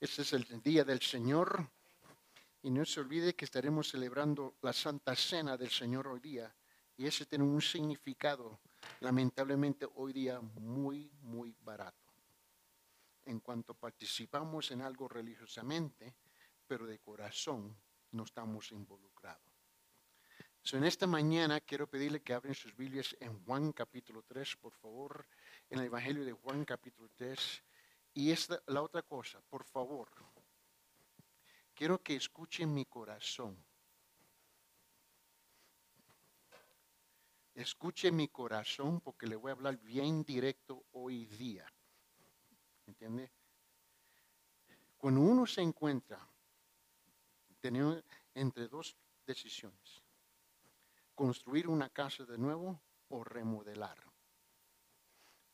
Este es el día del Señor. Y no se olvide que estaremos celebrando la Santa Cena del Señor hoy día. Y ese tiene un significado, lamentablemente, hoy día muy, muy barato. En cuanto participamos en algo religiosamente, pero de corazón no estamos involucrados. en esta mañana quiero pedirle que abren sus Biblias en Juan capítulo 3, por favor, en el Evangelio de Juan capítulo 3. Y esta, la otra cosa, por favor, quiero que escuchen mi corazón. Escuche mi corazón porque le voy a hablar bien directo hoy día. ¿Entiende? Cuando uno se encuentra teniendo entre dos decisiones, construir una casa de nuevo o remodelar.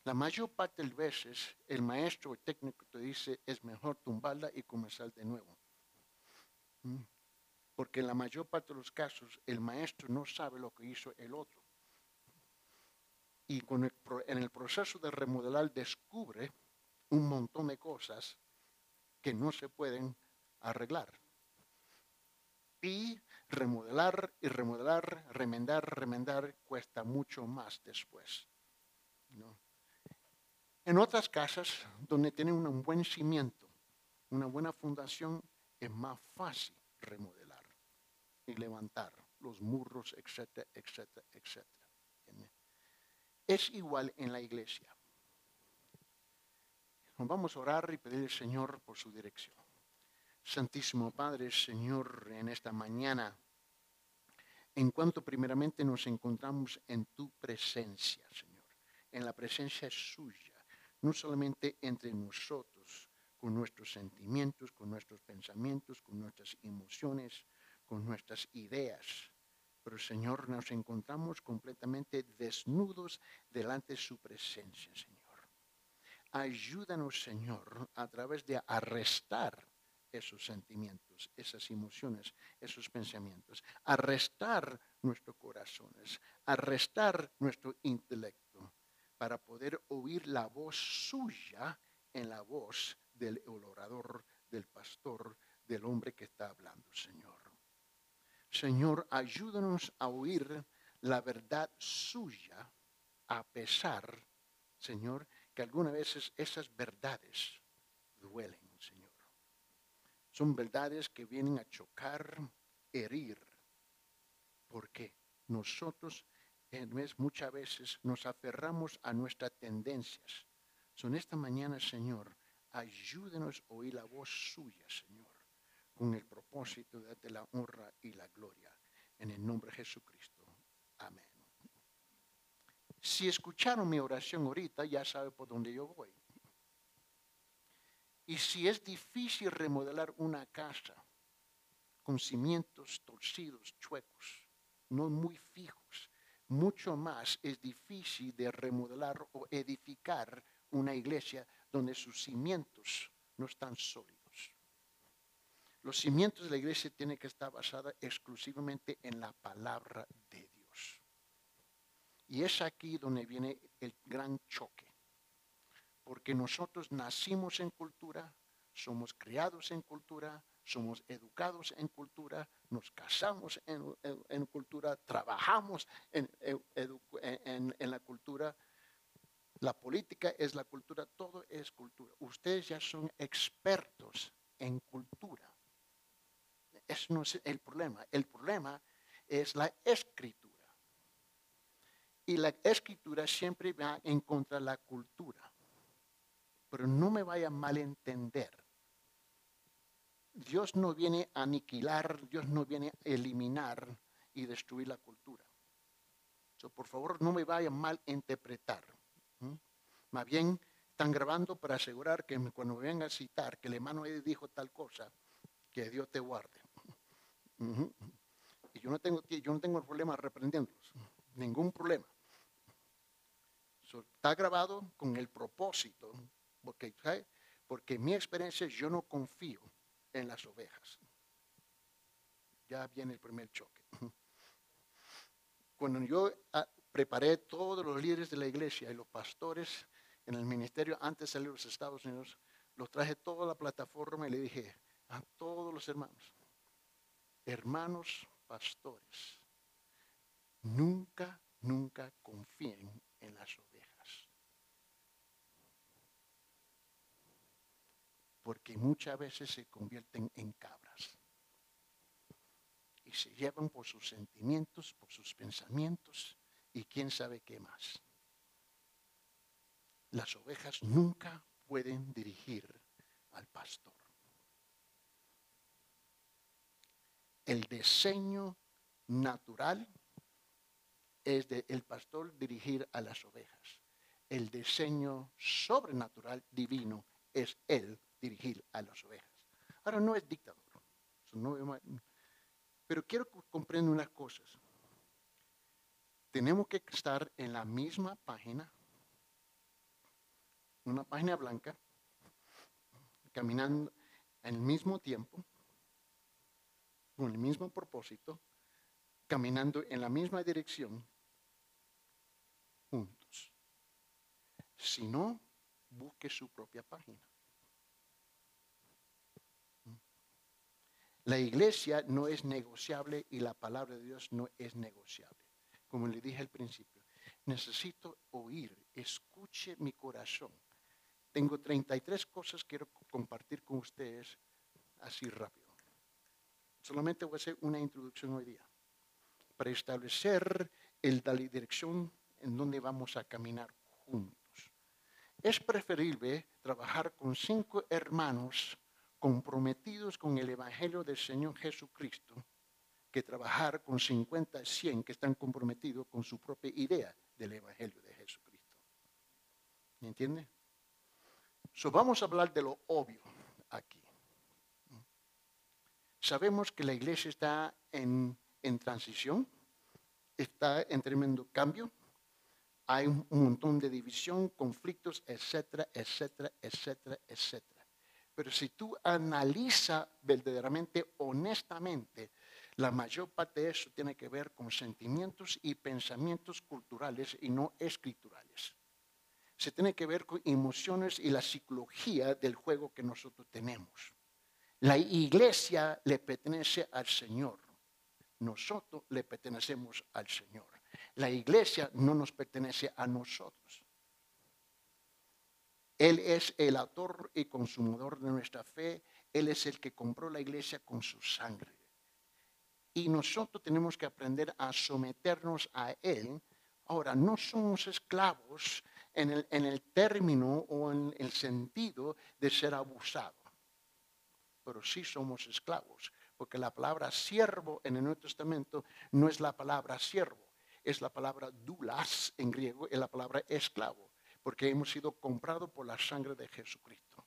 La mayor parte de las veces el maestro o técnico te dice es mejor tumbarla y comenzar de nuevo. ¿Mm? Porque en la mayor parte de los casos el maestro no sabe lo que hizo el otro. Y en el proceso de remodelar descubre un montón de cosas que no se pueden arreglar. Y remodelar y remodelar, remendar, remendar cuesta mucho más después. ¿no? En otras casas donde tienen un buen cimiento, una buena fundación, es más fácil remodelar y levantar los muros, etcétera, etcétera, etcétera. Es igual en la iglesia. vamos a orar y pedir al Señor por su dirección. Santísimo Padre, Señor, en esta mañana, en cuanto primeramente nos encontramos en tu presencia, Señor, en la presencia suya no solamente entre nosotros, con nuestros sentimientos, con nuestros pensamientos, con nuestras emociones, con nuestras ideas. Pero Señor, nos encontramos completamente desnudos delante de su presencia, Señor. Ayúdanos, Señor, a través de arrestar esos sentimientos, esas emociones, esos pensamientos, arrestar nuestros corazones, arrestar nuestro intelecto para poder oír la voz suya en la voz del orador, del pastor, del hombre que está hablando, Señor. Señor, ayúdanos a oír la verdad suya a pesar, Señor, que algunas veces esas verdades duelen, Señor. Son verdades que vienen a chocar, herir, porque nosotros muchas veces nos aferramos a nuestras tendencias. Son esta mañana, Señor, ayúdenos a oír la voz suya, Señor, con el propósito de la honra y la gloria. En el nombre de Jesucristo. Amén. Si escucharon mi oración ahorita, ya sabe por dónde yo voy. Y si es difícil remodelar una casa con cimientos torcidos, chuecos, no muy fijos, mucho más es difícil de remodelar o edificar una iglesia donde sus cimientos no están sólidos. Los cimientos de la iglesia tienen que estar basados exclusivamente en la palabra de Dios. Y es aquí donde viene el gran choque. Porque nosotros nacimos en cultura, somos criados en cultura, somos educados en cultura, nos casamos en, cultura, trabajamos en, en, la cultura. La política es la cultura, todo es cultura. Ustedes ya son expertos en cultura. Eso no es el problema. El problema es la escritura. Y la escritura siempre va en contra de la cultura. Pero no me vaya a malentender Dios no viene a aniquilar, Dios no viene a eliminar y destruir la cultura. por favor, no me vayan mal interpretar. Más bien, están grabando para asegurar que cuando me vengan a citar que el hermano dijo tal cosa, que Dios te guarde. Y yo no tengo, yo no tengo problema reprendiéndolos, ningún problema. está grabado con el propósito, porque, porque en mi experiencia yo no confío en las ovejas. Ya viene el primer choque. Cuando yo ah, preparé todos los líderes de la iglesia y los pastores en el ministerio antes de salir a los Estados Unidos, los traje toda la plataforma y le los hermanos. Hermanos pastores, nunca, nunca confíen en las ovejas. Porque muchas veces se convierten en cabras. Y se llevan por sus sentimientos, por sus pensamientos y quién sabe qué más. Las ovejas nunca pueden dirigir al pastor. El diseño natural es del el pastor dirigir a las ovejas. El diseño sobrenatural divino es él dirigir a las ovejas. Ahora no es dictador, pero quiero que comprendan unas cosas. Tenemos que estar en la misma página, una página blanca, caminando al mismo tiempo, con el mismo propósito, caminando en la misma dirección, juntos. Si no, busque su propia página. La iglesia no es negociable y la palabra de Dios no es negociable. Como le dije al principio, necesito oír, escuche mi corazón. Tengo 33 cosas que quiero compartir con ustedes así rápido. Solamente voy a hacer una introducción hoy día para establecer el, la dirección en donde vamos a caminar juntos. Es preferible trabajar con cinco hermanos comprometidos con el Evangelio del Señor Jesucristo que trabajar con 50, 100 que están comprometidos con su propia idea del Evangelio de Jesucristo. ¿Me entiende? So, vamos a hablar de lo obvio aquí. Sabemos que la iglesia está en, en transición, está en tremendo cambio, hay un montón de división, conflictos, etcétera, etcétera, etcétera, etcétera. Pero si tú analizas verdaderamente, honestamente, la mayor parte de eso tiene que ver con sentimientos y pensamientos culturales y no escriturales. Se tiene que ver con emociones y la psicología del juego que nosotros tenemos. La iglesia le pertenece al Señor. Nosotros le pertenecemos al Señor. La iglesia no nos pertenece a nosotros. Él es el autor y consumador de nuestra fe. Él es el que compró la iglesia con su sangre. Y nosotros tenemos que aprender a someternos a Él. Ahora, no somos esclavos en el, término o en el sentido de ser abusados pero sí somos esclavos, porque la palabra siervo en el Nuevo Testamento no es la palabra siervo, es la palabra dulas en griego, es la palabra esclavo, porque hemos sido comprados por la sangre de Jesucristo.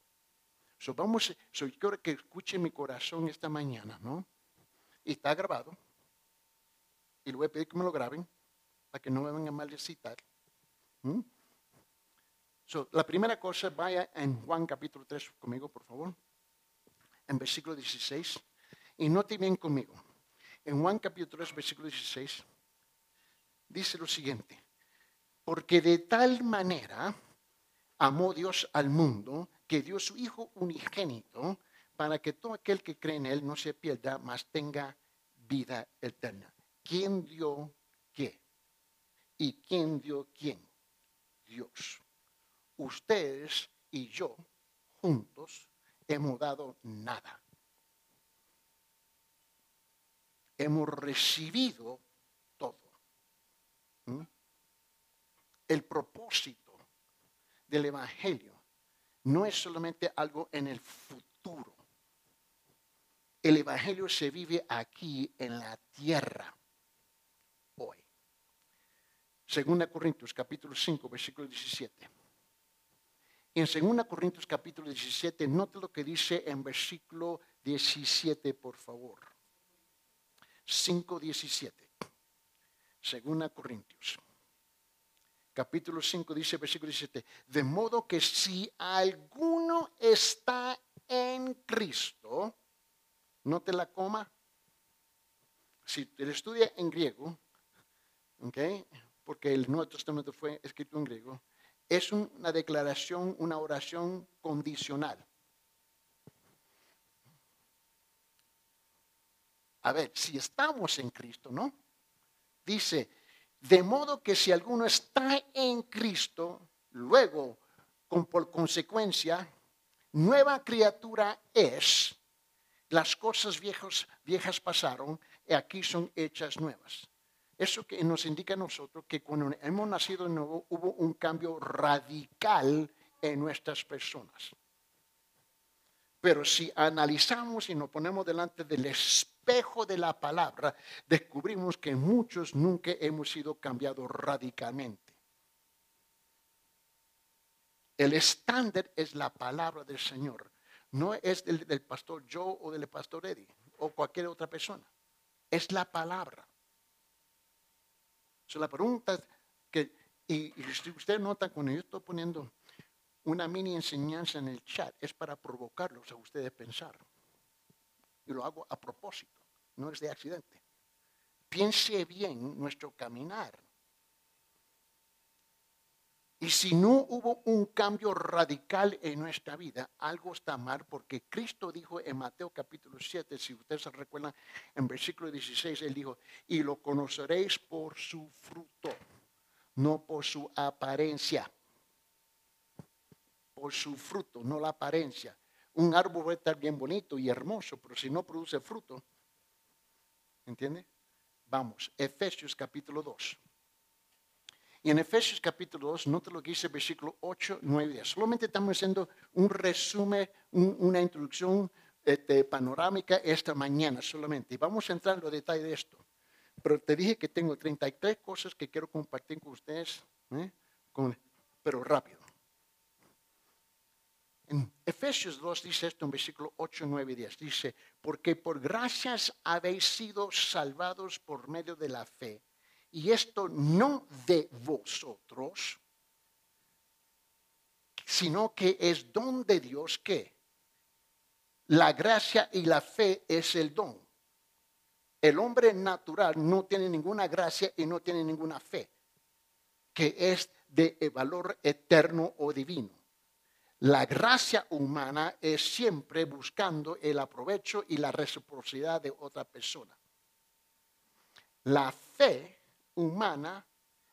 So, vamos, so, yo quiero que escuche mi corazón esta mañana, ¿no? Y está grabado, y le voy a pedir que me lo graben, para que no me vengan a maldecitar. ¿Mm? So, la primera cosa, vaya en Juan capítulo 3 conmigo, por favor en versículo 16. Y note bien conmigo. En Juan capítulo 3, versículo 16, dice lo siguiente. Porque de tal manera amó Dios al mundo que dio su Hijo unigénito para que todo aquel que cree en Él no se pierda, mas tenga vida eterna. ¿Quién dio qué? ¿Y quién dio quién? Dios. Ustedes y yo juntos hemos dado nada. Hemos recibido todo. ¿Mm? El propósito del Evangelio no es solamente algo en el futuro. El Evangelio se vive aquí en la tierra hoy. Segunda Corintios capítulo 5, versículo 17. En 2 Corintios capítulo 17, note lo que dice en versículo 17, por favor. 5, 17. 2 Corintios. Capítulo 5 dice, versículo 17, de modo que si alguno está en Cristo, note la coma, si te estudia en griego, okay, porque el Nuevo Testamento fue escrito en griego, es una declaración, una oración condicional. a ver, si estamos en Cristo, ¿no? Dice, de modo que si alguno está en Cristo, luego, con, por consecuencia, nueva criatura es, las cosas viejas, pasaron y aquí son hechas nuevas. Eso que nos indica a nosotros que cuando hemos nacido de nuevo hubo un cambio radical en nuestras personas. Pero si analizamos y nos ponemos delante del espejo de la palabra, descubrimos que muchos nunca hemos sido cambiados radicalmente. El estándar es la palabra del Señor. No es del, del pastor Joe o del pastor Eddie o cualquier otra persona. Es la palabra. So, la pregunta que, y, si usted nota cuando yo estoy poniendo una mini enseñanza en el chat, es para provocarlos a ustedes a pensar. Y lo hago a propósito, no es de accidente. Piense bien nuestro caminar. Y si no hubo un cambio radical en nuestra vida, algo está mal porque Cristo dijo en Mateo capítulo 7, si ustedes se recuerdan, en versículo 16, Él dijo, y lo conoceréis por su fruto, no por su apariencia. Por su fruto, no la apariencia. Un árbol puede estar bien bonito y hermoso, pero si no produce fruto, ¿entiende? Vamos, Efesios capítulo 2. Y en Efesios capítulo 2, nota lo que dice versículo 8, 9 y 10. Solamente estamos haciendo un resumen, una introducción este, panorámica esta mañana solamente. Y vamos a entrar en los detalles de esto. Pero te dije que tengo 33 cosas que quiero compartir con ustedes, ¿eh? pero rápido. En Efesios 2 dice esto en versículo 8, 9 y 10. Dice, porque por gracias habéis sido salvados por medio de la fe y esto no de vosotros, sino que es don de Dios que la gracia y la fe es el don. El hombre natural no tiene ninguna gracia y no tiene ninguna fe, que es de valor eterno o divino. La gracia humana es siempre buscando el aprovecho y la reciprocidad de otra persona. La fe humana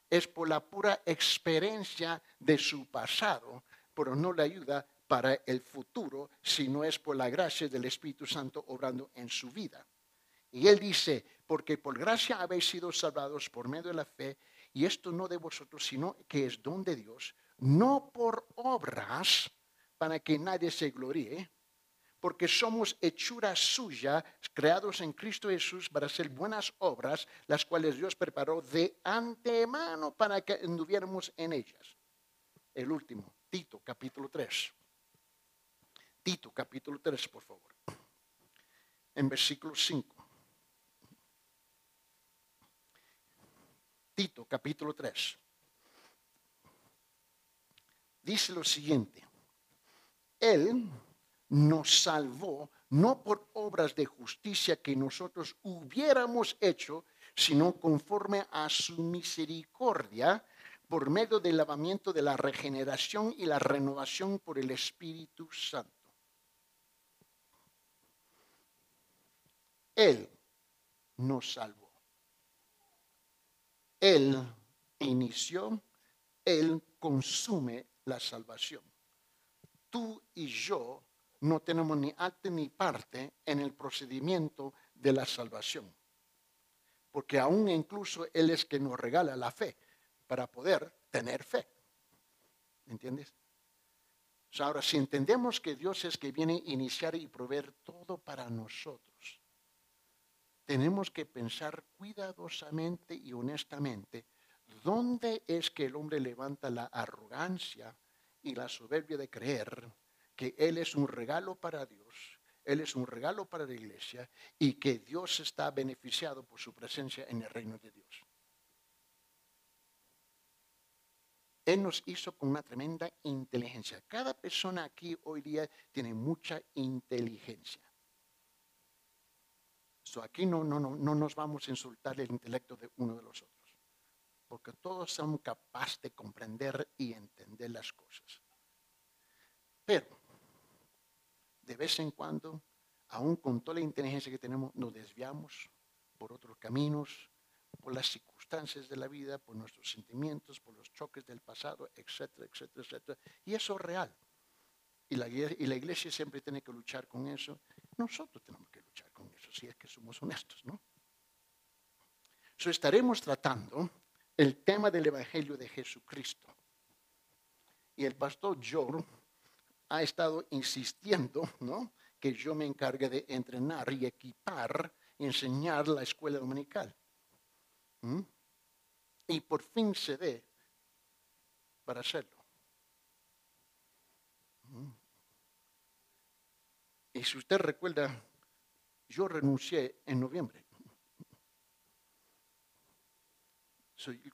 es por la pura experiencia de su pasado, pero no le ayuda para el futuro, sino es por la gracia del Espíritu Santo obrando en su vida. Y él dice, porque por gracia habéis sido salvados por medio de la fe, y esto no de vosotros, sino que es don de Dios, no por obras para que nadie se gloríe, porque somos hechura suya, creados en Cristo Jesús para hacer buenas obras, las cuales Dios preparó de antemano para que anduviéramos en ellas. El último, Tito capítulo 3. Tito capítulo 3, por favor. En versículo 5. Tito capítulo 3. Dice lo siguiente. Él nos salvó no por obras de justicia que nosotros hubiéramos hecho, sino conforme a su misericordia, por medio del lavamiento de la regeneración y la renovación por el Espíritu Santo. Él nos salvó. Él inició, Él consume la salvación. Tú y yo no tenemos ni arte ni parte en el procedimiento de la salvación. Porque aún incluso Él es que nos regala la fe para poder tener fe. ¿Entiendes? ahora, si entendemos que Dios es que viene a iniciar y proveer todo para nosotros, tenemos que pensar cuidadosamente y honestamente dónde es que el hombre levanta la arrogancia y la soberbia de creer que Él es un regalo para Dios, Él es un regalo para la iglesia y que Dios está beneficiado por su presencia en el reino de Dios. Él nos hizo con una tremenda inteligencia. Cada persona aquí hoy día tiene mucha inteligencia. So aquí no, no, no, no nos vamos a insultar el intelecto de uno de los otros, porque todos somos capaces de comprender y entender las cosas. Pero de vez en cuando aún con toda la inteligencia que tenemos, nos desviamos por otros caminos, por las circunstancias de la vida, por nuestros sentimientos, por los choques del pasado, etcétera, etcétera, etcétera. Y eso es real. Y la, iglesia siempre tiene que luchar con eso. Nosotros tenemos que luchar con eso, si es que somos honestos, ¿no? So, estaremos tratando el tema del Evangelio de Jesucristo. Y el pastor Joe ha estado insistiendo, ¿no? Que yo me encargue de entrenar y equipar y enseñar la escuela dominical. ¿Mm? Y por fin se dé para hacerlo. ¿Mm? Y si usted recuerda, yo renuncié en noviembre.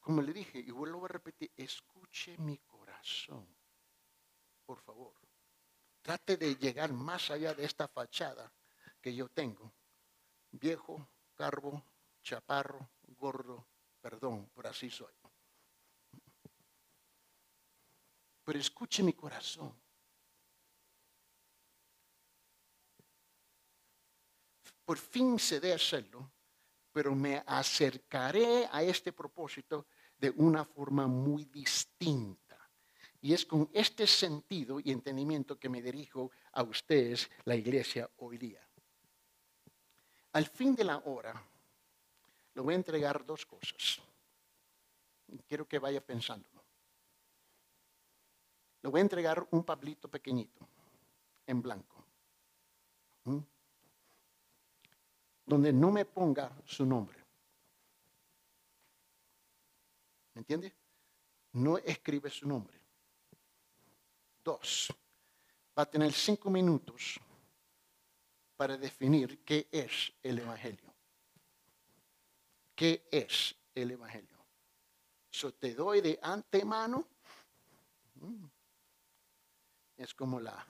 Como le dije, y vuelvo a repetir, escuche mi corazón, por favor. Trate de llegar más allá de esta fachada que yo tengo. Viejo, carbo, chaparro, gordo, perdón, por así soy. Pero escuche mi corazón. Por fin se dé hacerlo, pero me acercaré a este propósito de una forma muy distinta. Y es con este sentido y entendimiento que me dirijo a ustedes, la iglesia, hoy día. Al fin de la hora, le voy a entregar dos cosas. Quiero que vaya pensando. Le voy a entregar un pablito pequeñito, en blanco, donde no me ponga su nombre. ¿Me entiende? No escribe su nombre. Dos, va a tener cinco minutos para definir qué es el Evangelio. ¿Qué es el Evangelio? So, te doy de antemano. Mm, es como la,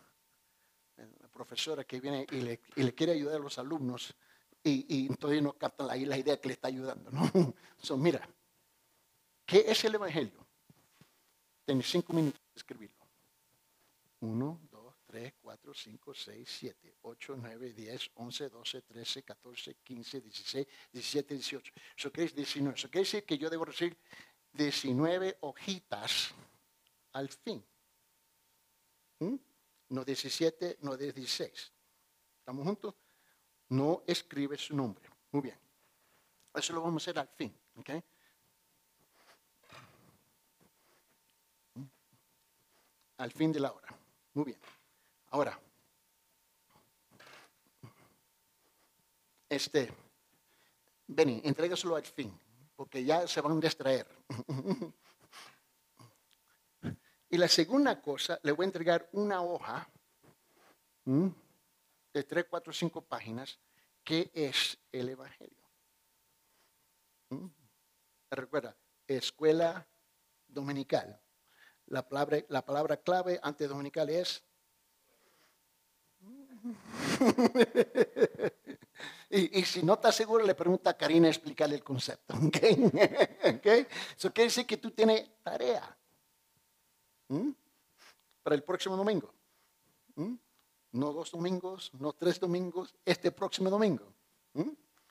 profesora que viene y le, quiere ayudar a los alumnos y, todavía no captan la, la idea que le está ayudando. ¿no? So, mira, ¿qué es el Evangelio? Tienes cinco minutos de escribirlo. Uno, 3, 4, 5, 6, 7, 8, 9, 10, 11, 12, 13, 14, 15, 16, 17, 18. Eso quiere decir 19. Eso quiere decir que yo debo recibir 19 hojitas al fin. ¿Mm? No 17, no 16. ¿Estamos juntos? No escribe su nombre. Muy bien. Eso lo vamos a hacer al fin. ¿okay? Al fin de la hora. Muy bien. Ahora, este, Benny, entrégaselo al fin, porque ya se van a distraer. y la segunda cosa, le voy a entregar una hoja de tres, cuatro, cinco páginas, que es el Evangelio. Recuerda, escuela dominical. La palabra, la palabra clave antes dominical es y, si no estás seguro, le pregunta a Karina explicarle el concepto. Eso quiere decir que tú tienes tarea para el próximo domingo. No dos domingos, no tres domingos, este próximo domingo.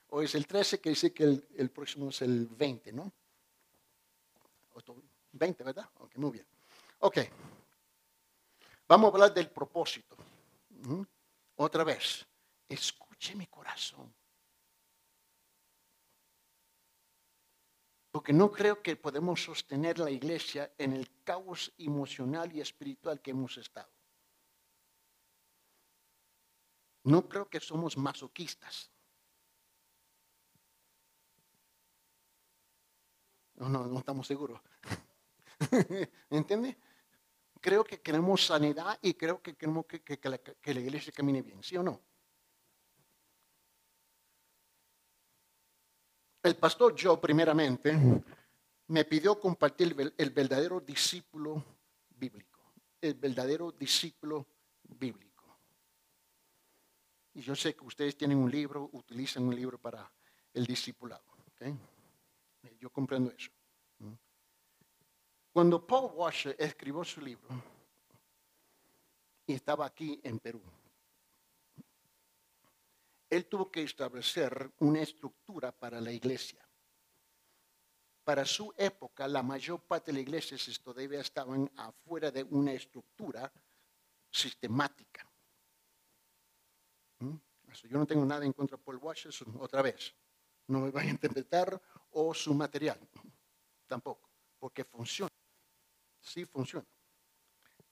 O es el 13, que dice que el, próximo es el 20, ¿no? 20, ¿verdad? Ok, muy bien. Ok. Vamos a hablar del propósito. Otra vez, escuche mi corazón. Porque no creo que podemos sostener la iglesia en el caos emocional y espiritual que hemos estado. No creo que somos masoquistas. No, no, no estamos seguros. ¿Entiende? creo que queremos sanidad y creo que queremos que, la, iglesia camine bien, ¿sí o no? El pastor Joe, primeramente, me pidió compartir el, verdadero discípulo bíblico, el verdadero discípulo bíblico. Y yo sé que ustedes tienen un libro, utilizan un libro para el discipulado. Yo comprendo eso. Cuando Paul Washer escribió su libro, y estaba aquí en Perú, él tuvo que establecer una estructura para la iglesia. Para su época, la mayor parte de las iglesias todavía estaban afuera de una estructura sistemática. Yo no tengo nada en contra de Paul Washington, otra vez. No me van a interpretar o su material. Tampoco, porque funciona. Sí funciona.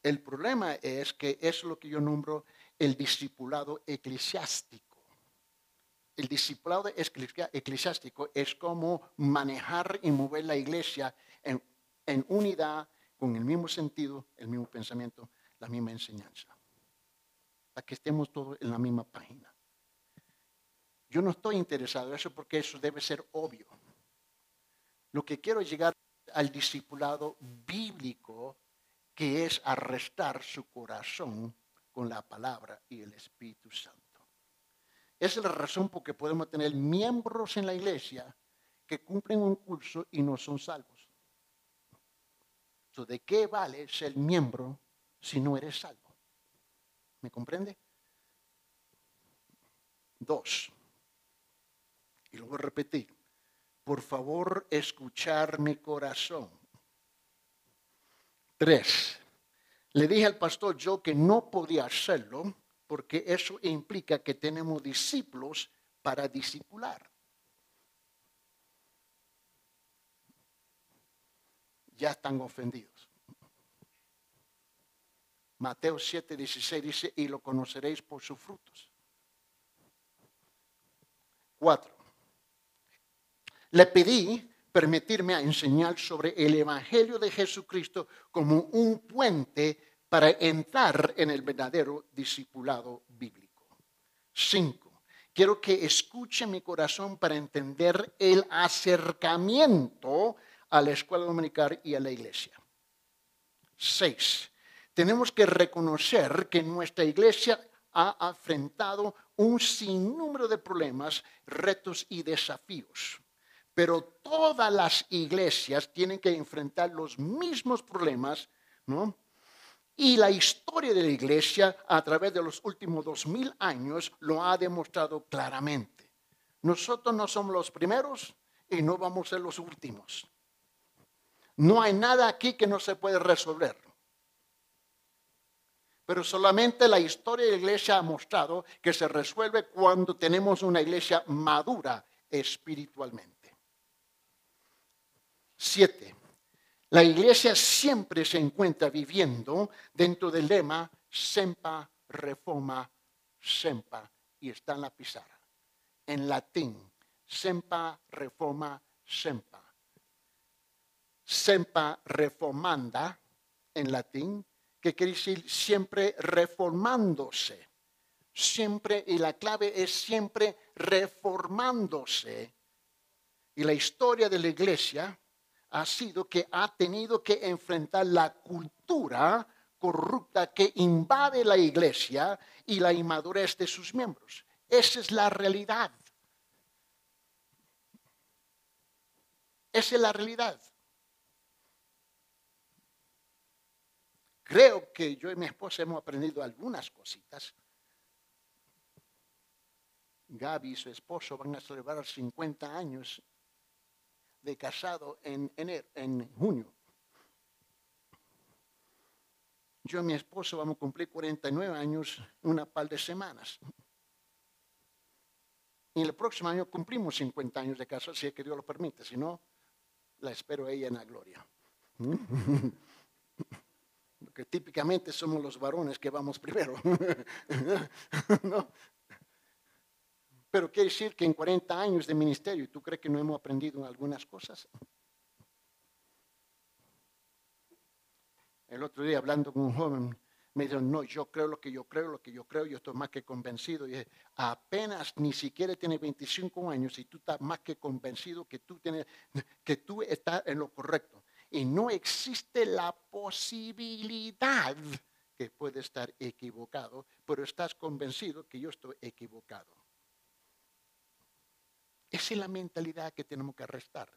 El problema es que es lo que yo nombro el discipulado eclesiástico. El discipulado eclesiástico es como manejar y mover la iglesia en unidad, con el mismo sentido, el mismo pensamiento, la misma enseñanza. Para que estemos todos en la misma página. Yo no estoy interesado en eso porque eso debe ser obvio. Lo que quiero llegar al discipulado bíblico que es arrestar su corazón con la palabra y el Espíritu Santo. Esa es la razón por que podemos tener miembros en la iglesia que cumplen un curso y no son salvos. ¿De qué vale ser miembro si no eres salvo? ¿Me comprende? Dos. Y lo voy a repetir. Por favor, escuchar mi corazón. Tres. Le dije al pastor yo que no podía hacerlo porque eso implica que tenemos discípulos para discipular. Ya están ofendidos. Mateo 7, 16 dice, y lo conoceréis por sus frutos. Cuatro. Le pedí permitirme enseñar sobre el Evangelio de Jesucristo como un puente para entrar en el verdadero discipulado bíblico. Cinco, quiero que escuche mi corazón para entender el acercamiento a la escuela dominical y a la iglesia. Seis, tenemos que reconocer que nuestra iglesia ha enfrentado un sinnúmero de problemas, retos y desafíos pero todas las iglesias tienen que enfrentar los mismos problemas, ¿no? Y la historia de la iglesia a través de los últimos dos mil años lo ha demostrado claramente. Nosotros no somos los primeros y no vamos a ser los últimos. No hay nada aquí que no se puede resolver. Pero solamente la historia de la iglesia ha mostrado que se resuelve cuando tenemos una iglesia madura espiritualmente. Siete, la iglesia siempre se encuentra viviendo dentro del lema Sempa Reforma Sempa y está en la pizarra. En latín, Sempa Reforma Sempa. Sempa reformanda en latín, que quiere decir siempre reformándose. Siempre, y la clave es siempre reformándose. Y la historia de la iglesia ha sido que ha tenido que enfrentar la cultura corrupta que invade la iglesia y la inmadurez de sus miembros. Esa es la realidad. Esa es la realidad. Creo que yo y mi esposa hemos aprendido algunas cositas. Gaby y su esposo van a celebrar 50 años de casado en, enero, en junio. Yo y mi esposo vamos a cumplir 49 años una par de semanas. Y el próximo año cumplimos 50 años de casa, si es que Dios lo permite. Si no, la espero a ella en la gloria. Porque típicamente somos los varones que vamos primero. ¿No? Pero quiere decir que en 40 años de ministerio, ¿tú crees que no hemos aprendido algunas cosas? El otro día hablando con un joven, me dijo, no, yo creo lo que yo creo, lo que yo creo, yo estoy más que convencido. Y apenas ni siquiera tiene 25 años y tú estás más que convencido que tú, tienes, que tú estás en lo correcto. Y no existe la posibilidad que puede estar equivocado, pero estás convencido que yo estoy equivocado. Esa es la mentalidad que tenemos que arrestar.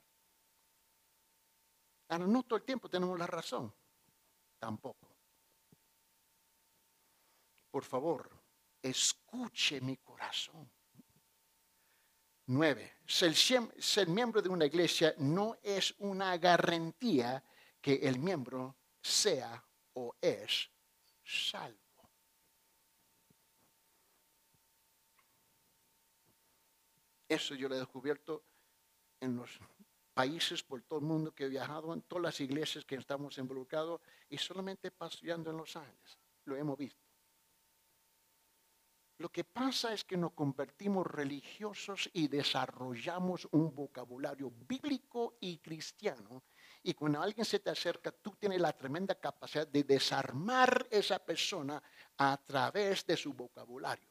Ahora, no todo el tiempo tenemos la razón. Tampoco. Por favor, escuche mi corazón. Nueve, ser, ser miembro de una iglesia no es una garantía que el miembro sea o es salvo. Eso yo lo he descubierto en los países por todo el mundo que he viajado, en todas las iglesias que estamos involucrados y solamente paseando en Los Ángeles. Lo hemos visto. Lo que pasa es que nos convertimos religiosos y desarrollamos un vocabulario bíblico y cristiano. Y cuando alguien se te acerca, tú tienes la tremenda capacidad de desarmar esa persona a través de su vocabulario.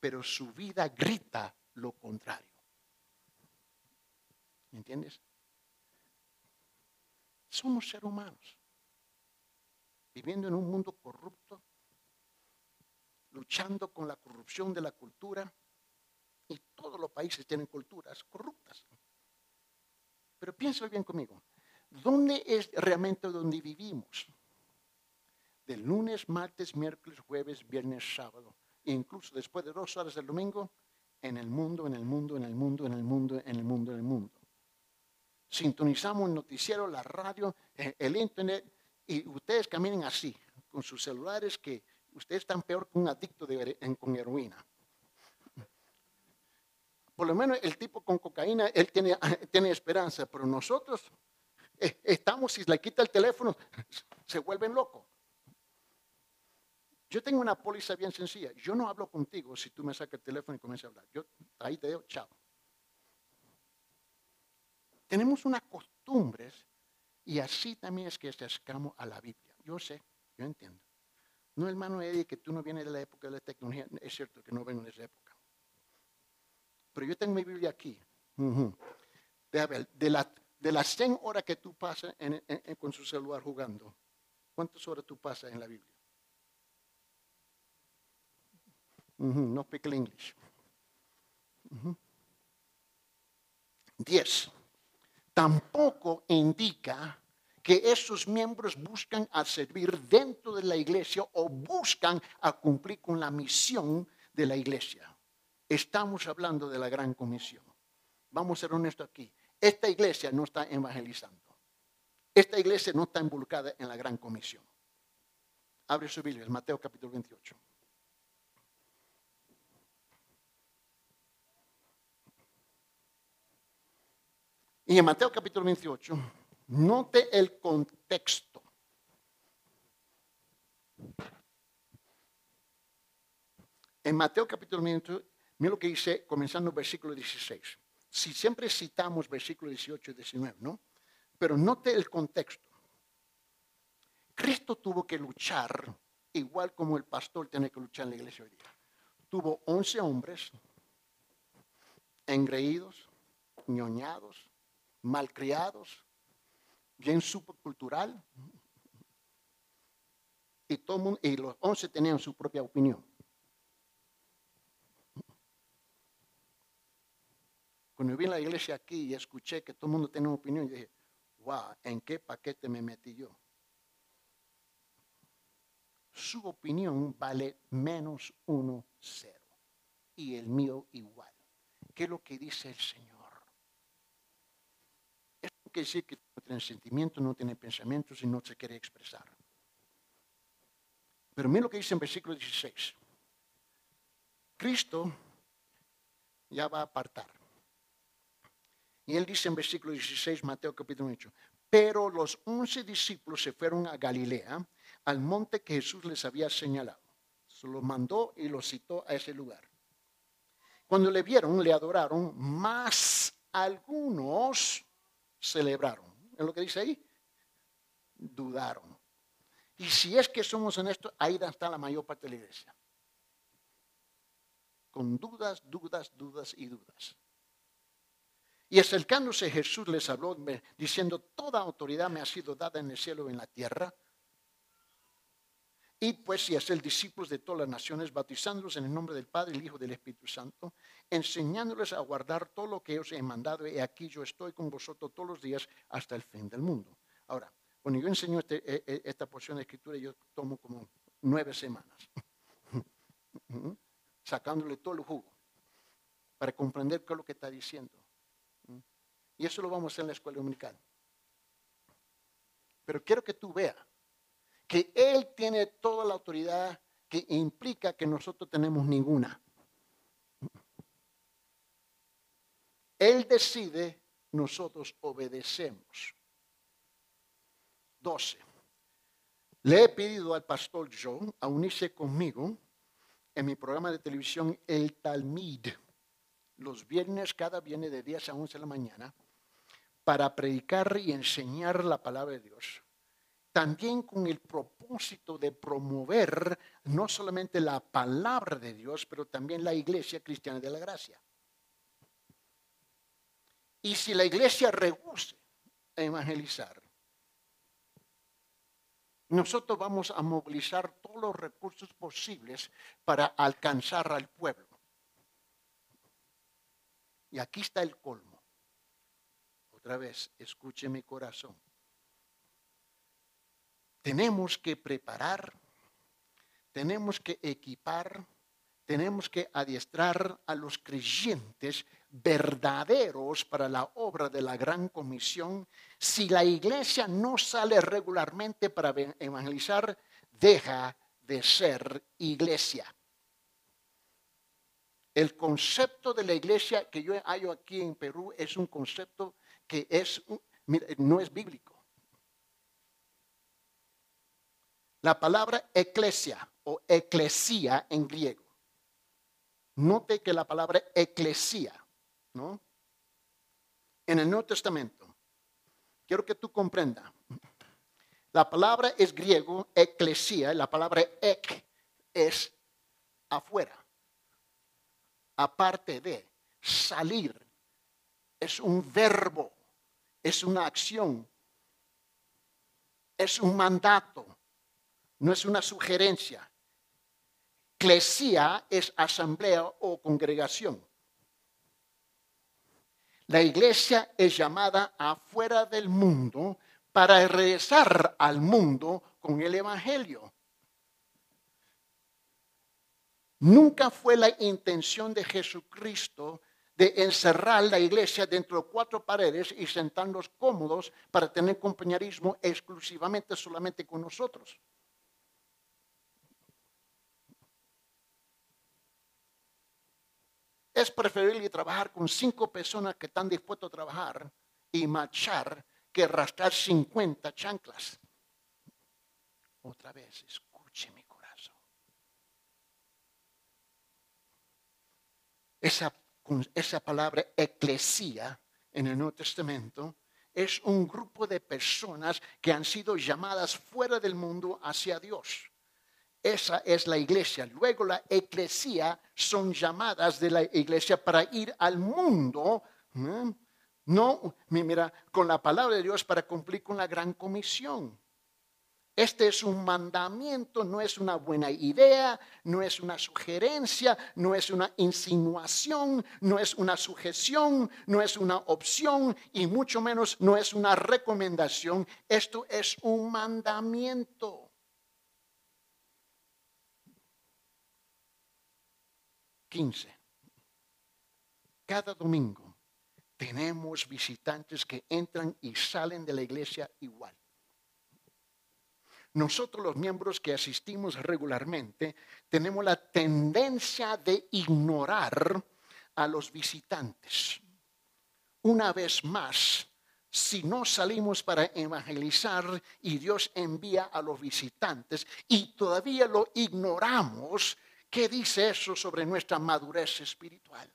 Pero su vida grita lo contrario. ¿Me entiendes? Somos seres humanos, viviendo en un mundo corrupto, luchando con la corrupción de la cultura, y todos los países tienen culturas corruptas. Pero piensa bien conmigo, ¿dónde es realmente donde vivimos? De lunes, martes, miércoles, jueves, viernes, sábado, e incluso después de dos horas del domingo, en el mundo, en el mundo, en el mundo, en el mundo, en el mundo, en el mundo. Sintonizamos el noticiero, la radio, eh, el internet, y ustedes caminen así, con sus celulares, que ustedes están peor que un adicto de, con heroína. Por lo menos el tipo con cocaína, él tiene, tiene esperanza, pero nosotros eh, estamos, si le quita el teléfono, se vuelven locos. Yo tengo una póliza bien sencilla. Yo no hablo contigo si tú me sacas el teléfono y comienzas a hablar. Yo ahí te digo, chao. Tenemos unas costumbres y así también es que escamo a la Biblia. Yo sé, yo entiendo. No, hermano Eddie, que tú no vienes de la época de la tecnología. Es cierto que no vengo de esa época. Pero yo tengo mi Biblia aquí. de, la, de las 100 horas que tú pasas con su celular jugando, ¿cuántas horas tú pasas en la Biblia? No speak English. Diez. Tampoco indica que esos miembros buscan a servir dentro de la iglesia o buscan a cumplir con la misión de la iglesia. Estamos hablando de la gran comisión. Vamos a ser honestos aquí. Esta iglesia no está evangelizando. Esta iglesia no está involucrada en la gran comisión. Abre su Biblia, Mateo capítulo 28. Y en Mateo capítulo 28, note el contexto. En Mateo capítulo 28, mira lo que dice comenzando el versículo 16. Si siempre citamos versículos 18 y 19, ¿no? Pero note el contexto. Cristo tuvo que luchar igual como el pastor tiene que luchar en la iglesia hoy día. Tuvo 11 hombres engreídos, ñoñados, malcriados, bien supercultural, y, todo y los once tenían su propia opinión. Cuando vi en la iglesia aquí y escuché que todo el mundo tenía una opinión, yo dije, wow, ¿en qué paquete me metí yo? Su opinión vale menos uno cero y el mío igual. ¿Qué es lo que dice el Señor? Quiere decir que no tiene sentimientos, no tiene pensamientos y no se quiere expresar. Pero mira lo que dice en versículo 16. Cristo ya va a apartar. Y él dice en versículo 16, Mateo capítulo 8, pero los once discípulos se fueron a Galilea, al monte que Jesús les había señalado. Se los mandó y los citó a ese lugar. Cuando le vieron, le adoraron, más algunos celebraron. ¿Es lo que dice ahí? Dudaron. Y si es que somos honestos, ahí está la mayor parte de la iglesia. Con dudas, dudas, dudas y dudas. Y acercándose Jesús les habló diciendo, toda autoridad me ha sido dada en el cielo y en la tierra. Y pues y hacer discípulos de todas las naciones, bautizándolos en el nombre del Padre, el Hijo y del Espíritu Santo, enseñándoles a guardar todo lo que os he mandado. Y aquí yo estoy con vosotros todos los días hasta el fin del mundo. Ahora, cuando yo enseño este, e, e, esta porción de escritura, yo tomo como nueve semanas, sacándole todo el jugo. para comprender qué es lo que está diciendo. Y eso lo vamos a hacer en la escuela dominical. Pero quiero que tú veas que Él tiene toda la autoridad que implica que nosotros tenemos ninguna. Él decide, nosotros obedecemos. 12. Le he pedido al pastor John a unirse conmigo en mi programa de televisión El Talmid, los viernes, cada viernes de 10 a 11 de la mañana, para predicar y enseñar la palabra de Dios. También con el propósito de promover no solamente la palabra de Dios, pero también la iglesia cristiana de la gracia. Y si la iglesia rehúse a evangelizar, nosotros vamos a movilizar todos los recursos posibles para alcanzar al pueblo. Y aquí está el colmo. Otra vez, escuche mi corazón. Tenemos que preparar, tenemos que equipar, tenemos que adiestrar a los creyentes verdaderos para la obra de la gran comisión, si la iglesia no sale regularmente para evangelizar, deja de ser iglesia. El concepto de la iglesia que yo hallo aquí en Perú es un concepto que es, no es bíblico. La palabra eclesia o eclesía en griego. Note que la palabra eclesía ¿no? En el Nuevo Testamento, quiero que tú comprendas, la palabra es griego, eclesia, la palabra ek es afuera, aparte de, salir, es un verbo, es una acción, es un mandato, no es una sugerencia. Eclesia es asamblea o congregación. La iglesia es llamada afuera del mundo para regresar al mundo con el Evangelio. Nunca fue la intención de Jesucristo de encerrar la iglesia dentro de cuatro paredes y sentarnos cómodos para tener compañerismo exclusivamente solamente con nosotros. Es preferible trabajar con cinco personas que están dispuestos a trabajar y marchar que arrastrar 50 chanclas. Otra vez, escuche mi corazón. Esa, esa palabra eclesía en el Nuevo Testamento es un grupo de personas que han sido llamadas fuera del mundo hacia Dios. Esa es la iglesia. Luego la eclesía son llamadas de la iglesia para ir al mundo. No, mira, con la palabra de Dios para cumplir con la gran comisión. Este es un mandamiento, no es una buena idea, no es una sugerencia, no es una insinuación, no es una sujeción, no es una opción y mucho menos no es una recomendación. Esto es un mandamiento. 15. Cada domingo tenemos visitantes que entran y salen de la iglesia igual. Nosotros los miembros que asistimos regularmente tenemos la tendencia de ignorar a los visitantes. Una vez más, si no salimos para evangelizar y Dios envía a los visitantes y todavía lo ignoramos, ¿Qué dice eso sobre nuestra madurez espiritual?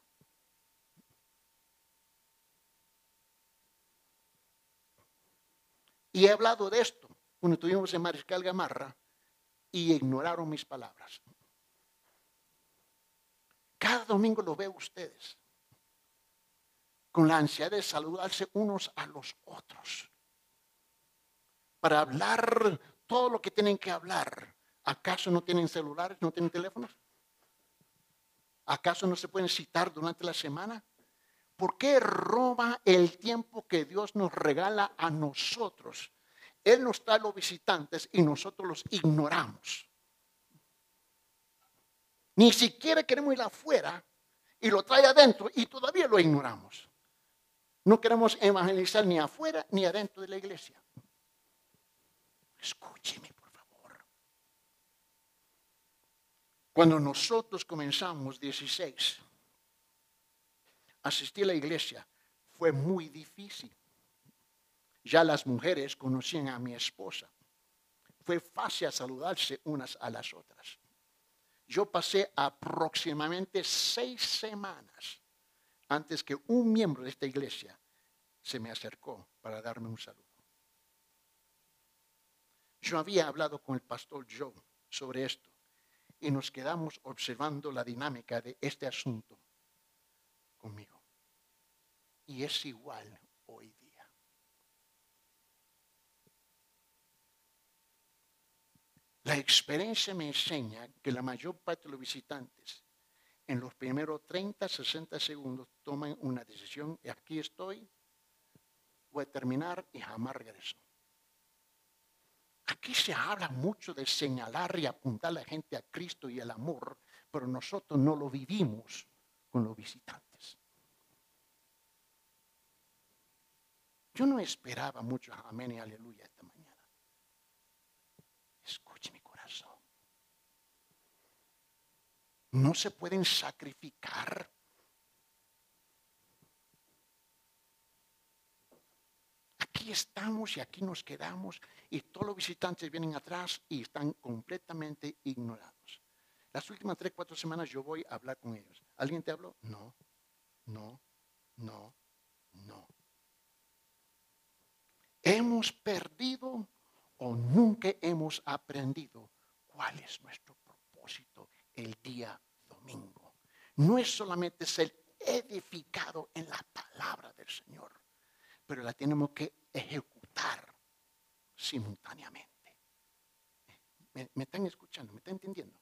Y he hablado de esto cuando estuvimos en Mariscal Gamarra y ignoraron mis palabras. Cada domingo lo veo ustedes con la ansiedad de saludarse unos a los otros para hablar todo lo que tienen que hablar. ¿Acaso no tienen celulares, no tienen teléfonos? ¿Acaso no se pueden citar durante la semana? ¿Por qué roba el tiempo que Dios nos regala a nosotros? Él nos da los visitantes y nosotros los ignoramos. Ni siquiera queremos ir afuera y lo trae adentro y todavía lo ignoramos. No queremos evangelizar ni afuera ni adentro de la iglesia. Escúcheme, por favor. Cuando nosotros comenzamos 16, asistir a la iglesia fue muy difícil. Ya las mujeres conocían a mi esposa. Fue fácil saludarse unas a las otras. Yo pasé aproximadamente seis semanas antes que un miembro de esta iglesia se me acercó para darme un saludo. Yo había hablado con el pastor Joe sobre esto y nos quedamos observando la dinámica de este asunto conmigo. Y es igual hoy día. La experiencia me enseña que la mayor parte de los visitantes en los primeros 30, 60 segundos toman una decisión y aquí estoy, voy a terminar y jamás regreso. Aquí se habla mucho de señalar y apuntar a la gente a Cristo y el amor, pero nosotros no lo vivimos con los visitantes. Yo no esperaba mucho amén y aleluya esta mañana. Escuche mi corazón. No se pueden sacrificar aquí estamos y aquí nos quedamos y todos los visitantes vienen atrás y están completamente ignorados. Las últimas tres, cuatro semanas yo voy a hablar con ellos. ¿Alguien te habló? No, no, no, no. Hemos perdido o nunca hemos aprendido cuál es nuestro propósito el día domingo. No es solamente ser edificado en la palabra del Señor, pero la tenemos que ejecutar simultáneamente. ¿Me, están escuchando? ¿Me están entendiendo?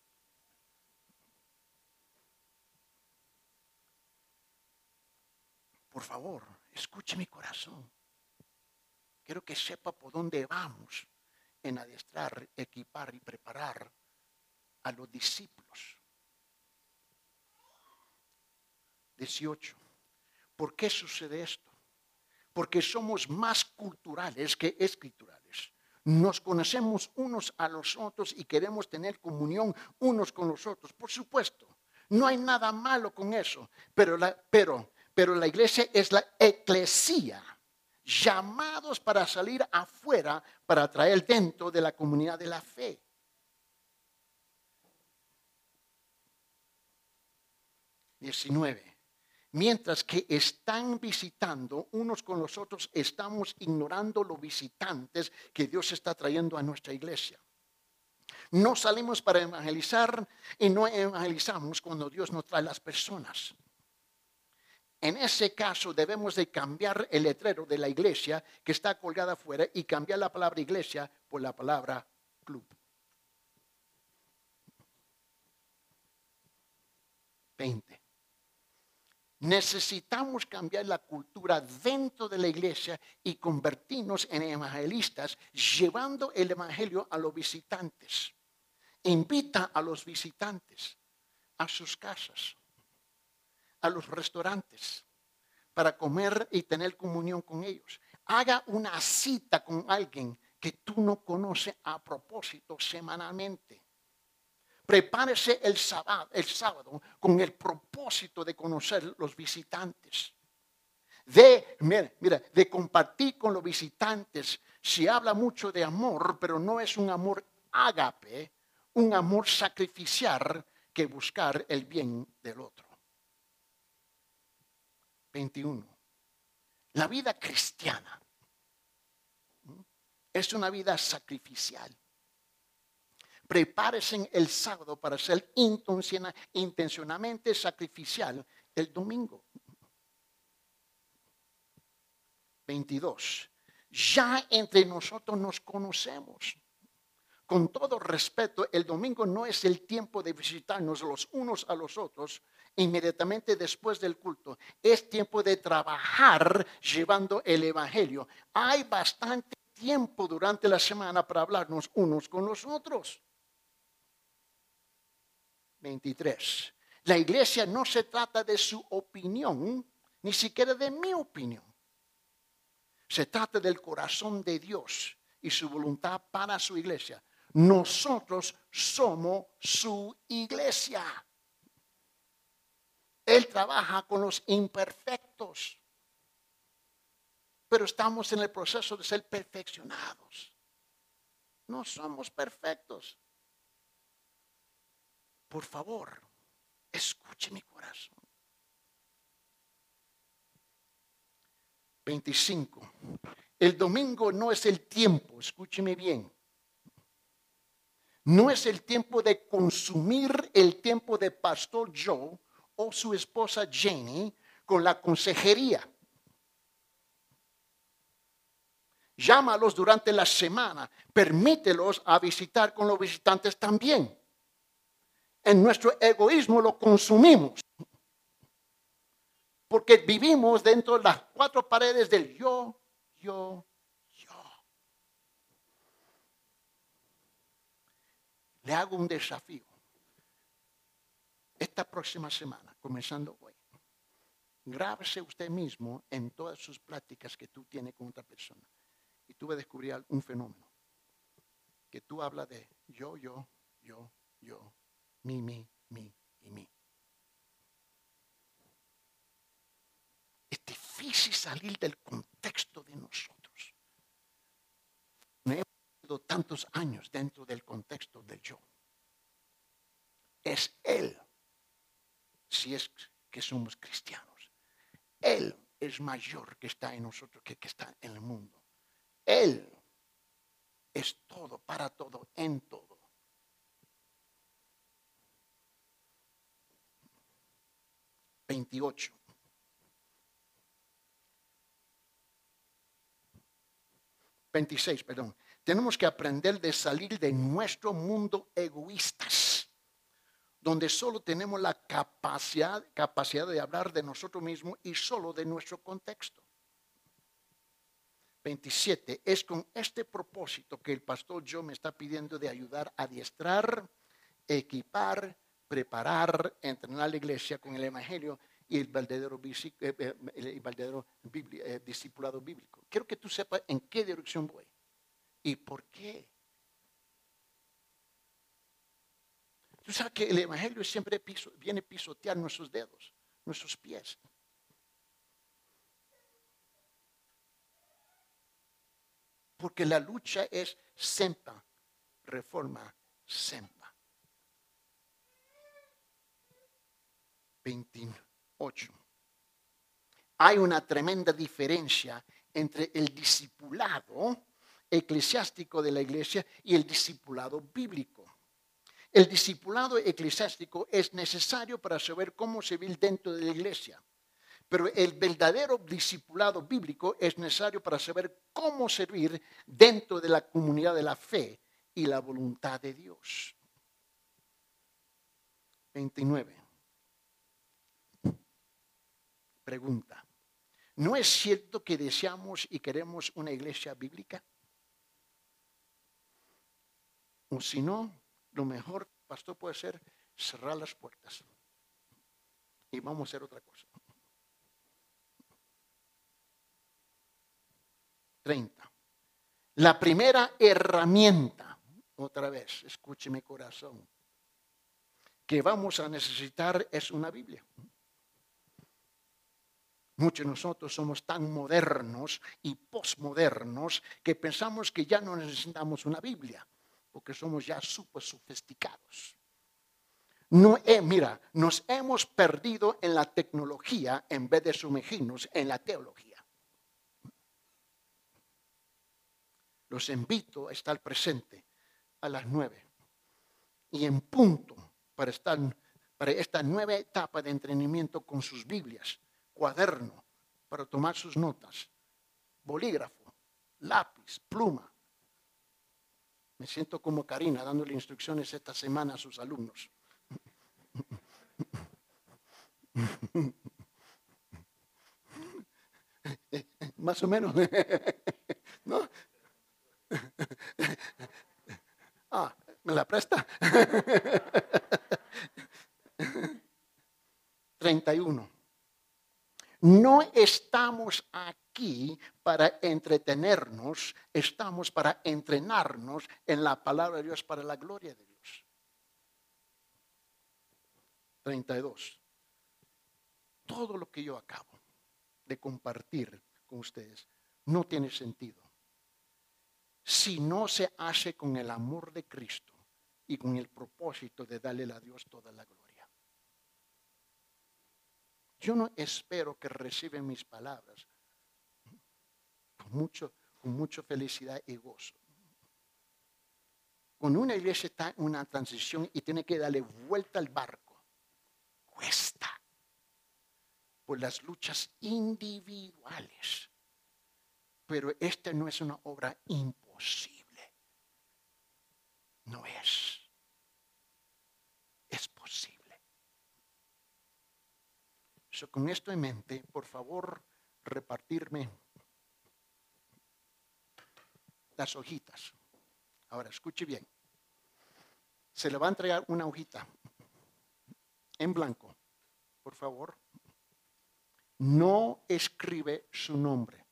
Por favor, escuche mi corazón. Quiero que sepa por dónde vamos en adiestrar, equipar y preparar a los discípulos. 18. ¿Por qué sucede esto? porque somos más culturales que escriturales. Nos conocemos unos a los otros y queremos tener comunión unos con los otros. Por supuesto, no hay nada malo con eso, pero la, pero, pero la iglesia es la eclesía, llamados para salir afuera, para traer dentro de la comunidad de la fe. Diecinueve mientras que están visitando unos con los otros, estamos ignorando los visitantes que Dios está trayendo a nuestra iglesia. No salimos para evangelizar y no evangelizamos cuando Dios nos trae las personas. En ese caso debemos de cambiar el letrero de la iglesia que está colgada afuera y cambiar la palabra iglesia por la palabra club. 20 Necesitamos cambiar la cultura dentro de la iglesia y convertirnos en evangelistas, llevando el evangelio a los visitantes. Invita a los visitantes a sus casas, a los restaurantes, para comer y tener comunión con ellos. Haga una cita con alguien que tú no conoces a propósito semanalmente. Prepárese el sábado, el sábado con el propósito de conocer los visitantes. De, mira, de compartir con los visitantes. Se habla mucho de amor, pero no es un amor ágape, un amor sacrificial que buscar el bien del otro. 21. La vida cristiana es una vida sacrificial prepárese el sábado para ser intencionalmente sacrificial el domingo. 22. Ya entre nosotros nos conocemos. Con todo respeto, el domingo no es el tiempo de visitarnos los unos a los otros inmediatamente después del culto. Es tiempo de trabajar llevando el Evangelio. Hay bastante tiempo durante la semana para hablarnos unos con los otros. 23. La iglesia no se trata de su opinión, ni siquiera de mi opinión. Se trata del corazón de Dios y su voluntad para su iglesia. Nosotros somos su iglesia. Él trabaja con los imperfectos, pero estamos en el proceso de ser perfeccionados. No somos perfectos. Por favor, escuche mi corazón. 25. El domingo no es el tiempo, escúcheme bien. No es el tiempo de consumir el tiempo de Pastor Joe o su esposa Jenny con la consejería. Llámalos durante la semana, permítelos a visitar con los visitantes también. En nuestro egoísmo lo consumimos. Porque vivimos dentro de las cuatro paredes del yo, yo, yo. Le hago un desafío. Esta próxima semana, comenzando hoy, grábese usted mismo en todas sus pláticas que tú tienes con otra persona. Y tú vas a descubrir un fenómeno. Que tú hablas de yo, yo, yo, yo, mi, mi, mi y mi. Es difícil salir del contexto de nosotros. No hemos vivido tantos años dentro del contexto del yo. Es Él, si es que somos cristianos. Él es mayor que está en nosotros que que está en el mundo. Él es todo, para todo, en todo. 28. Veintiséis, perdón. Tenemos que aprender de salir de nuestro mundo egoístas, donde solo tenemos la capacidad, capacidad de hablar de nosotros mismos y solo de nuestro contexto. 27. Es con este propósito que el pastor yo me está pidiendo de ayudar a adiestrar, equipar preparar, entrenar a la iglesia con el Evangelio y el verdadero, eh, eh, el verdadero eh, discipulado bíblico. Quiero que tú sepas en qué dirección voy y por qué. Tú sabes que el Evangelio siempre viene a pisotear nuestros dedos, nuestros pies. Porque la lucha es sempa, reforma, sempa. 28. Hay una tremenda diferencia entre el discipulado eclesiástico de la iglesia y el discipulado bíblico. El discipulado eclesiástico es necesario para saber cómo se vive dentro de la iglesia, pero el verdadero discipulado bíblico es necesario para saber cómo servir dentro de la comunidad de la fe y la voluntad de Dios. 29. Pregunta. ¿No es cierto que deseamos y queremos una iglesia bíblica? O si no, lo mejor, pastor, puede ser cerrar las puertas. Y vamos a hacer otra cosa. 30. La primera herramienta, otra vez, escúcheme corazón, que vamos a necesitar es una Biblia. Muchos de nosotros somos tan modernos y posmodernos que pensamos que ya no necesitamos una Biblia, porque somos ya súper sofisticados. No, eh, mira, nos hemos perdido en la tecnología en vez de sumergirnos en la teología. Los invito a estar presente a las nueve y en punto para, estar, para esta nueva etapa de entrenamiento con sus Biblias cuaderno para tomar sus notas, bolígrafo, lápiz, pluma. Me siento como Karina dándole instrucciones esta semana a sus alumnos. Más o menos. ¿No? Ah, ¿me la presta? 31. No estamos aquí para entretenernos, estamos para entrenarnos en la palabra de Dios para la gloria de Dios. 32. Todo lo que yo acabo de compartir con ustedes no tiene sentido si no se hace con el amor de Cristo y con el propósito de darle a Dios toda la gloria. Yo no espero que reciban mis palabras con mucho, con mucha felicidad y gozo. Cuando una iglesia está en una transición y tiene que darle vuelta al barco, cuesta por las luchas individuales. Pero esta no es una obra imposible. No. Es con esto en mente, por favor, repartirme las hojitas. Ahora, escuche bien. Se le va a entregar una hojita en blanco, por favor. No escribe su nombre.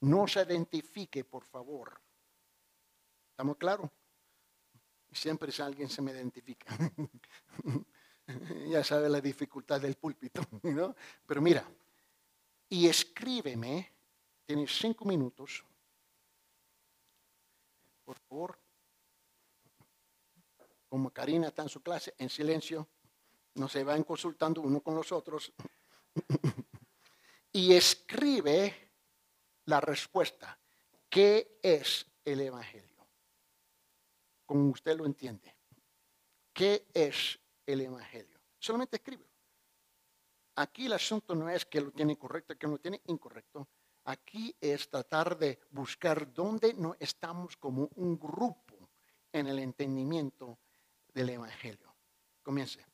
No se identifique, por favor. ¿Estamos claros? Siempre si alguien se me identifica. ya sabe la dificultad del púlpito, ¿no? Pero mira, y escríbeme, tienes cinco minutos, por favor. Como Karina está en su clase, en silencio, no se van consultando uno con los otros. y escribe la respuesta. ¿Qué es el Evangelio? Como usted lo entiende. ¿Qué es el Evangelio? Solamente escribe. Aquí el asunto no es que lo tiene correcto, que lo tiene incorrecto. Aquí es tratar de buscar dónde no estamos como un grupo en el entendimiento del Evangelio. Comience.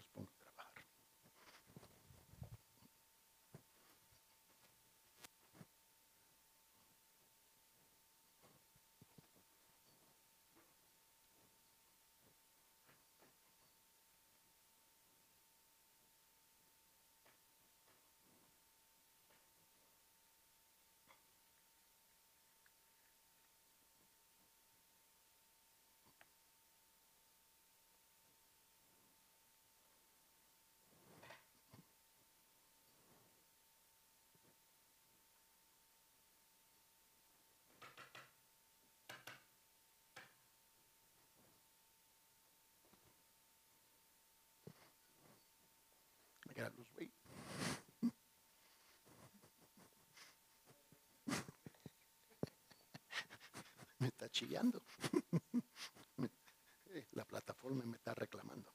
los ponga. Me está chillando. La plataforma me está reclamando.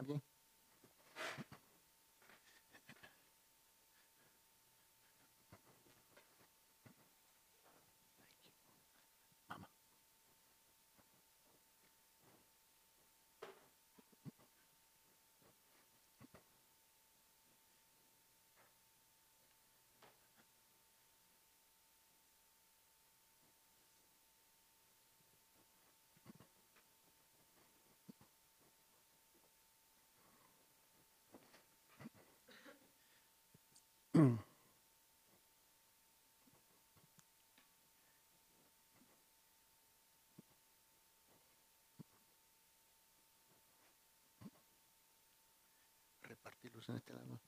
¿Está Repartirlos en este lado.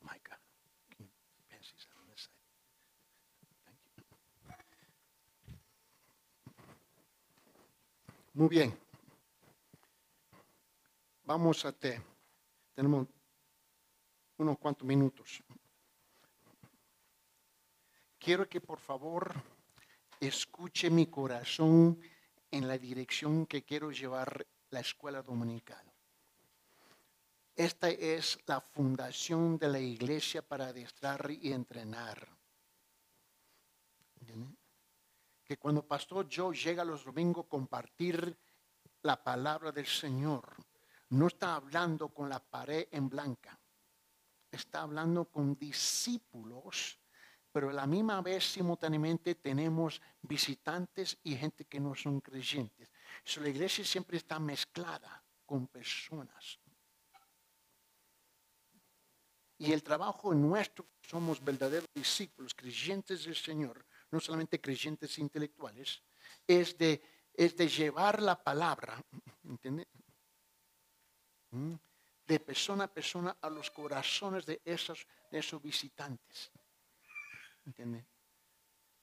Micah, can you? Thank you. Muy bien. Vamos a te. Tenemos unos cuantos minutos. Quiero que por favor escuche mi corazón en la dirección que quiero llevar la escuela dominical. Esta es la fundación de la iglesia para adestrar y entrenar. Que cuando Pastor Joe llega los domingos a compartir la palabra del Señor, no está hablando con la pared en blanca, está hablando con discípulos, pero a la misma vez simultáneamente tenemos visitantes y gente que no son creyentes. La iglesia siempre está mezclada con personas. Y el trabajo nuestro, somos verdaderos discípulos, creyentes del Señor, no solamente creyentes intelectuales, es de, es de llevar la palabra, ¿entiende? De persona a persona a los corazones de esos, de esos visitantes. ¿Entiende?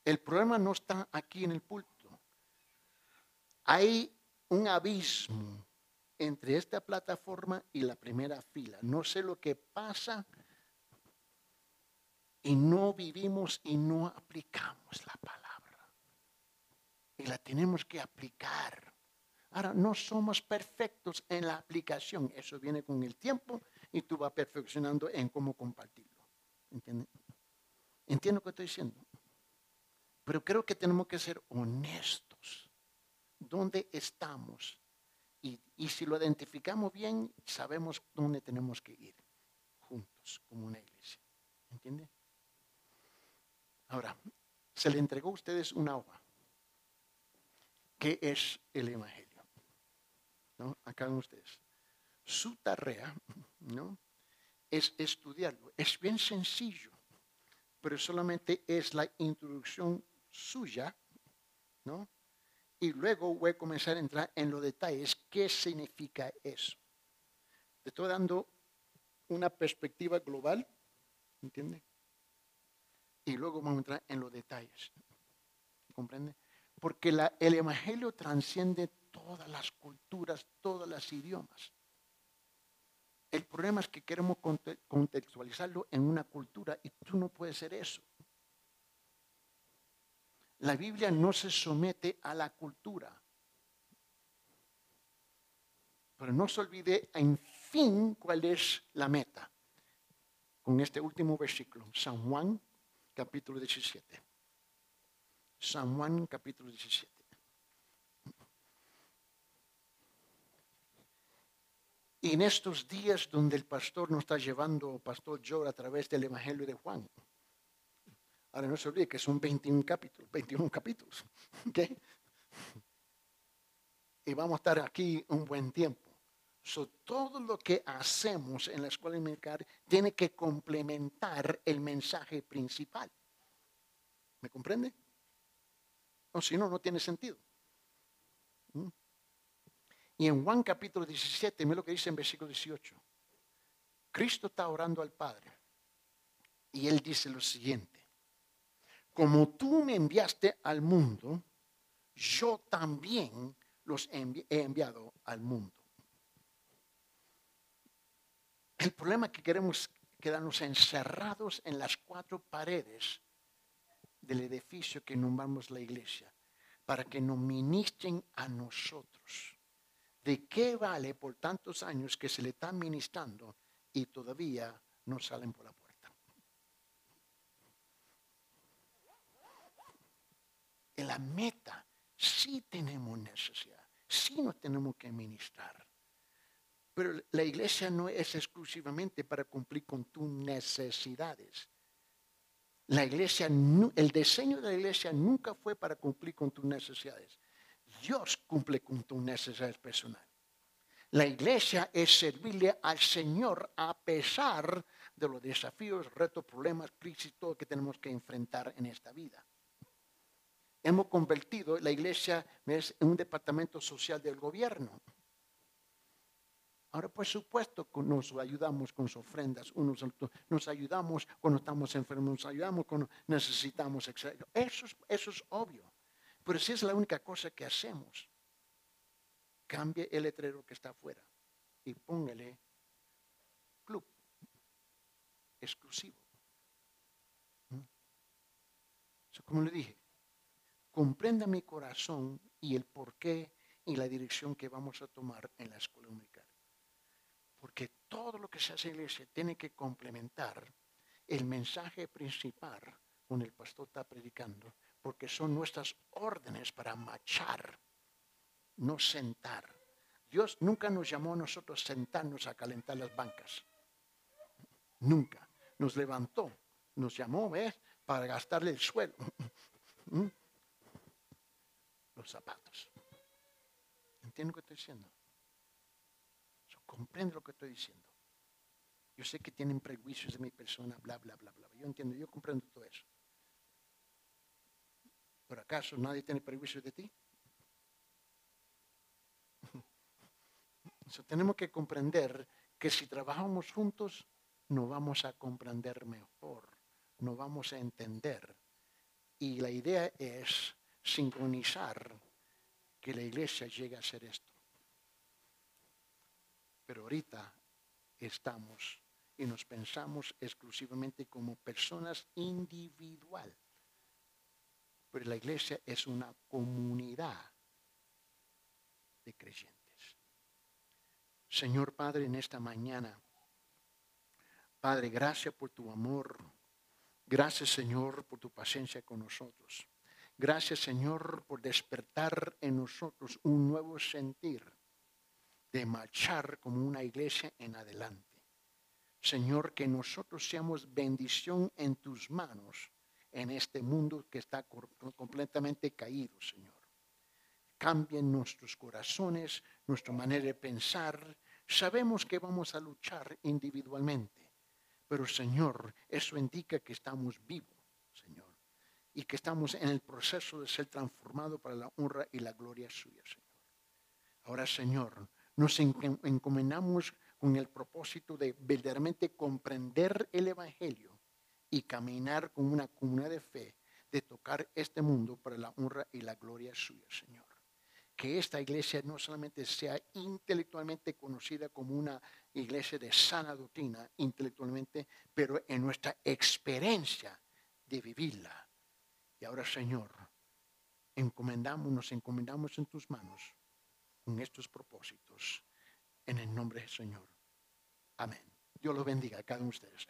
El problema no está aquí en el púlpito. Hay un abismo entre esta plataforma y la primera fila. No sé lo que pasa y no vivimos y no aplicamos la palabra. Y la tenemos que aplicar. Ahora, no somos perfectos en la aplicación. Eso viene con el tiempo y tú vas perfeccionando en cómo compartirlo. ¿Entiendes? Entiendo lo que estoy diciendo. Pero creo que tenemos que ser honestos. ¿Dónde estamos? Y, si lo identificamos bien, sabemos dónde tenemos que ir juntos como una iglesia. ¿Entiende? Ahora, se le entregó a ustedes una hoja. ¿Qué es el Evangelio? ¿No? A ustedes. Su tarea, ¿no? Es estudiarlo. Es bien sencillo, pero solamente es la introducción suya, ¿no? Y luego voy a comenzar a entrar en los detalles. ¿Qué significa eso? Te estoy dando una perspectiva global, ¿entiende? y luego vamos a entrar en los detalles. ¿Comprende? Porque el Evangelio transciende todas las culturas, todos los idiomas. El problema es que queremos contextualizarlo en una cultura y tú no puedes ser eso. La Biblia no se somete a la cultura. Pero no se olvide, en fin, cuál es la meta. Con este último versículo, San Juan capítulo 17. San Juan capítulo 17. Y en estos días donde el pastor nos está llevando, pastor Joe, a través del Evangelio de Juan. Ahora no se olvide que son 21 capítulos, 21 capítulos. ¿okay? Y vamos a estar aquí un buen tiempo. So, todo lo que hacemos en la escuela militar tiene que complementar el mensaje principal. ¿Me comprende? O si no, no tiene sentido. Y en Juan capítulo 17, mira lo que dice en versículo 18. Cristo está orando al Padre. Y él dice lo siguiente. Como tú me enviaste al mundo, yo también los he enviado al mundo. El problema es que queremos quedarnos encerrados en las cuatro paredes del edificio que nombramos la iglesia, para que nos ministren a nosotros. ¿De qué vale por tantos años que se le está ministrando y todavía no salen por la puerta? En la meta sí tenemos necesidad, sí nos tenemos que ministrar. Pero la iglesia no es exclusivamente para cumplir con tus necesidades. La iglesia, el diseño de la iglesia nunca fue para cumplir con tus necesidades. Dios cumple con tus necesidades personales. La iglesia es servirle al Señor a pesar de los desafíos, retos, problemas, crisis, todo que tenemos que enfrentar en esta vida. Hemos convertido la iglesia en un departamento social del gobierno. Ahora, por supuesto, nos ayudamos con sus ofrendas, unos, nos ayudamos cuando estamos enfermos, nos ayudamos cuando necesitamos, etc. Eso es obvio. Pero si es la única cosa que hacemos, cambie el letrero que está afuera y póngale club exclusivo. ¿Mm? como le dije, comprenda mi corazón y el porqué y la dirección que vamos a tomar en la escuela dominical. Porque todo lo que se hace en la iglesia tiene que complementar el mensaje principal con el pastor está predicando porque son nuestras órdenes para marchar, no sentar. Dios nunca nos llamó a nosotros sentarnos a calentar las bancas. Nunca. Nos levantó, nos llamó, ¿ves? Para gastarle el suelo. ¿Mm? Los zapatos. ¿Entiende lo que estoy diciendo? comprende lo que estoy diciendo. Yo sé que tienen prejuicios de mi persona, bla, bla, bla, bla. Yo entiendo, yo comprendo todo eso. ¿Por acaso nadie tiene prejuicios de ti? tenemos que comprender que si trabajamos juntos, nos vamos a comprender mejor, nos vamos a entender. Y la idea es sincronizar que la iglesia llegue a hacer esto. Pero ahorita estamos y nos pensamos exclusivamente como personas individuales pero la iglesia es una comunidad de creyentes. Señor Padre, en esta mañana, Padre, gracias por tu amor. Gracias, Señor, por tu paciencia con nosotros. Gracias, Señor, por despertar en nosotros un nuevo sentir de marchar como una iglesia en adelante. Señor, que nosotros seamos bendición en tus manos en este mundo que está completamente caído, Señor. Cambien nuestros corazones, nuestra manera de pensar. Sabemos que vamos a luchar individualmente, pero Señor, eso indica que estamos vivos, Señor, y que estamos en el proceso de ser transformados para la honra y la gloria suya, Señor. Ahora, Señor, nos encomendamos con el propósito de verdaderamente comprender el Evangelio y caminar con una comunidad de fe de tocar este mundo para la honra y la gloria suya, Señor. Que esta iglesia no solamente sea intelectualmente conocida como una iglesia de sana doctrina intelectualmente, pero en nuestra experiencia de vivirla. Y ahora, Señor, encomendamos, nos encomendamos en tus manos con estos propósitos. En el nombre del Señor. Amén. Dios los bendiga a cada uno de ustedes.